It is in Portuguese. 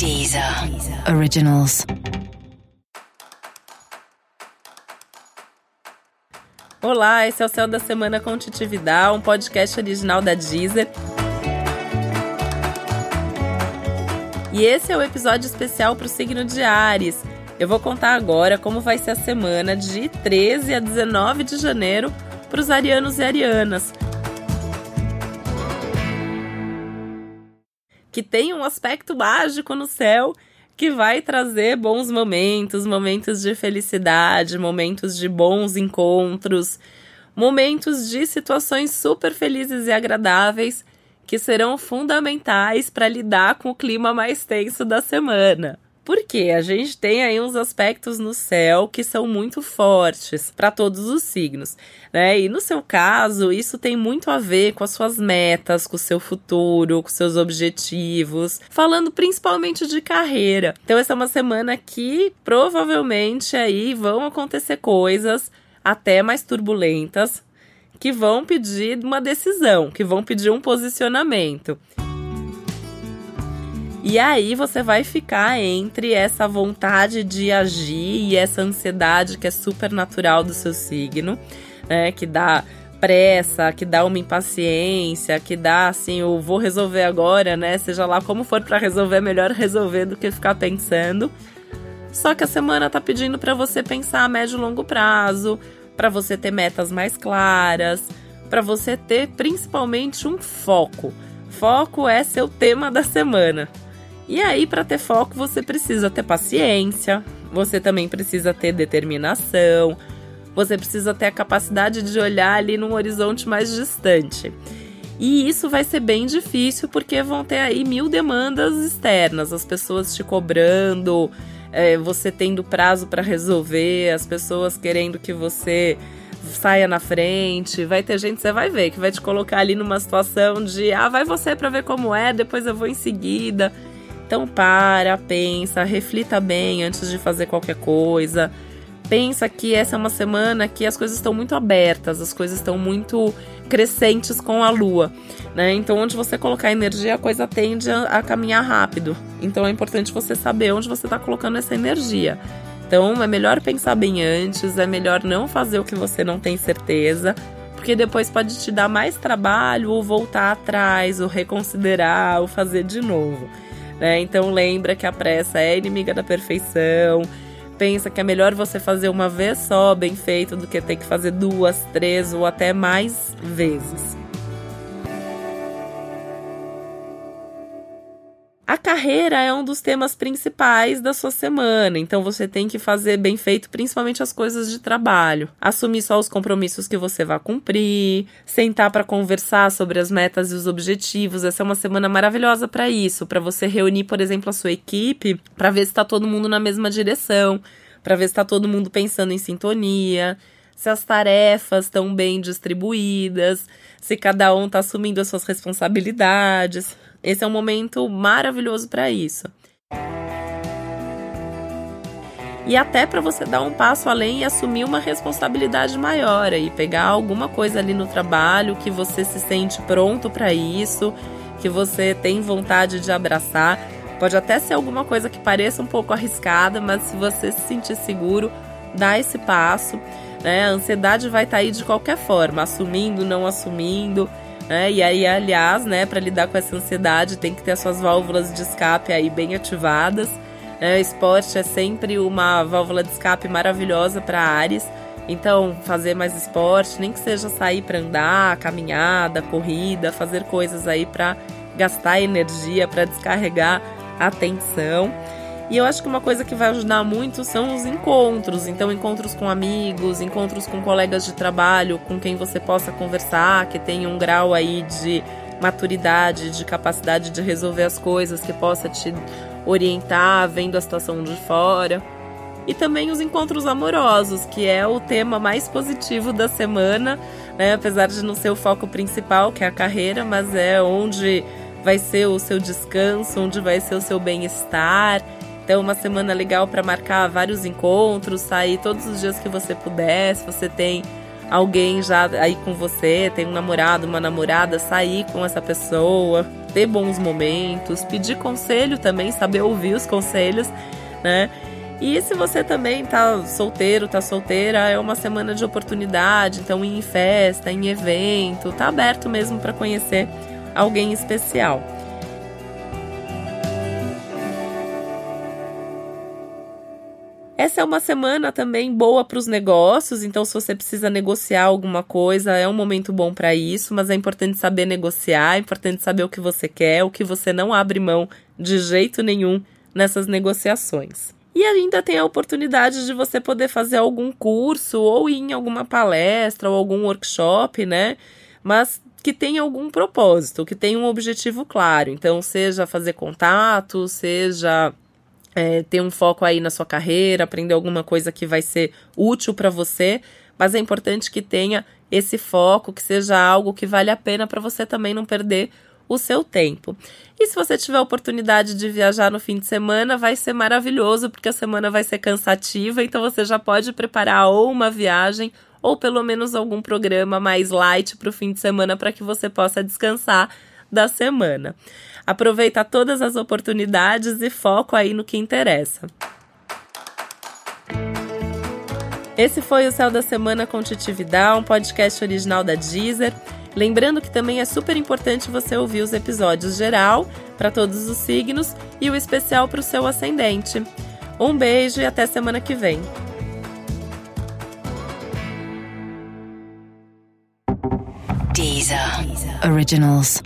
Deezer Originals. Olá, esse é o Céu da Semana com um podcast original da Deezer. E esse é o episódio especial para o signo de Ares. Eu vou contar agora como vai ser a semana de 13 a 19 de janeiro para os arianos e arianas. Que tem um aspecto mágico no céu que vai trazer bons momentos, momentos de felicidade, momentos de bons encontros, momentos de situações super felizes e agradáveis que serão fundamentais para lidar com o clima mais tenso da semana. Porque a gente tem aí uns aspectos no céu que são muito fortes para todos os signos, né? E no seu caso, isso tem muito a ver com as suas metas, com o seu futuro, com seus objetivos, falando principalmente de carreira. Então essa é uma semana que provavelmente aí vão acontecer coisas até mais turbulentas que vão pedir uma decisão, que vão pedir um posicionamento. E aí você vai ficar entre essa vontade de agir e essa ansiedade que é super natural do seu signo, né? Que dá pressa, que dá uma impaciência, que dá assim, o vou resolver agora, né? Seja lá como for para resolver, é melhor resolver do que ficar pensando. Só que a semana tá pedindo para você pensar a médio e longo prazo, para você ter metas mais claras, para você ter principalmente um foco. Foco é seu tema da semana. E aí, para ter foco, você precisa ter paciência, você também precisa ter determinação, você precisa ter a capacidade de olhar ali num horizonte mais distante. E isso vai ser bem difícil porque vão ter aí mil demandas externas, as pessoas te cobrando, é, você tendo prazo para resolver, as pessoas querendo que você saia na frente. Vai ter gente, você vai ver, que vai te colocar ali numa situação de ah, vai você para ver como é, depois eu vou em seguida. Então para, pensa, reflita bem antes de fazer qualquer coisa. Pensa que essa é uma semana que as coisas estão muito abertas, as coisas estão muito crescentes com a lua, né? Então onde você colocar energia, a coisa tende a, caminhar rápido. Então é importante você saber onde você está colocando essa energia. Então é melhor pensar bem antes, é melhor não fazer o que você não tem certeza, porque depois pode te dar mais trabalho ou voltar atrás, ou reconsiderar, ou fazer de novo. Né? Então lembra que a pressa é inimiga da perfeição. Pensa que é melhor você fazer uma vez só bem feito do que ter que fazer duas, três ou até mais vezes. A carreira é um dos temas principais da sua semana, então você tem que fazer bem feito, principalmente as coisas de trabalho. Assumir só os compromissos que você vai cumprir, sentar para conversar sobre as metas e os objetivos. Essa é uma semana maravilhosa para isso, para você reunir, por exemplo, a sua equipe, para ver se está todo mundo na mesma direção, para ver se está todo mundo pensando em sintonia se as tarefas estão bem distribuídas, se cada um está assumindo as suas responsabilidades. Esse é um momento maravilhoso para isso. E até para você dar um passo além e assumir uma responsabilidade maior e pegar alguma coisa ali no trabalho que você se sente pronto para isso, que você tem vontade de abraçar. Pode até ser alguma coisa que pareça um pouco arriscada, mas se você se sentir seguro, dá esse passo. Né? A ansiedade vai estar tá aí de qualquer forma, assumindo, não assumindo. Né? E aí, aliás, né, para lidar com essa ansiedade, tem que ter as suas válvulas de escape aí bem ativadas. Né? Esporte é sempre uma válvula de escape maravilhosa para Ares. Então, fazer mais esporte, nem que seja sair para andar, caminhada, corrida, fazer coisas aí para gastar energia, para descarregar a tensão. E eu acho que uma coisa que vai ajudar muito são os encontros. Então, encontros com amigos, encontros com colegas de trabalho, com quem você possa conversar, que tenha um grau aí de maturidade, de capacidade de resolver as coisas, que possa te orientar vendo a situação de fora. E também os encontros amorosos, que é o tema mais positivo da semana, né? apesar de não ser o foco principal, que é a carreira, mas é onde vai ser o seu descanso, onde vai ser o seu bem-estar. Então, uma semana legal para marcar vários encontros, sair todos os dias que você puder. Se você tem alguém já aí com você, tem um namorado, uma namorada, sair com essa pessoa, ter bons momentos, pedir conselho também, saber ouvir os conselhos, né? E se você também tá solteiro, tá solteira, é uma semana de oportunidade, então ir em festa, em evento, tá aberto mesmo para conhecer alguém especial. Essa é uma semana também boa para os negócios, então se você precisa negociar alguma coisa, é um momento bom para isso, mas é importante saber negociar, é importante saber o que você quer, o que você não abre mão de jeito nenhum nessas negociações. E ainda tem a oportunidade de você poder fazer algum curso ou ir em alguma palestra ou algum workshop, né? Mas que tenha algum propósito, que tenha um objetivo claro. Então, seja fazer contato, seja é, ter um foco aí na sua carreira, aprender alguma coisa que vai ser útil para você, mas é importante que tenha esse foco, que seja algo que vale a pena para você também não perder o seu tempo. E se você tiver a oportunidade de viajar no fim de semana, vai ser maravilhoso, porque a semana vai ser cansativa, então você já pode preparar ou uma viagem ou pelo menos algum programa mais light para o fim de semana para que você possa descansar da semana. Aproveita todas as oportunidades e foco aí no que interessa. Esse foi o Céu da Semana com Titividade, um podcast original da Deezer. Lembrando que também é super importante você ouvir os episódios geral para todos os signos e o especial para o seu ascendente. Um beijo e até semana que vem. Deezer. Originals.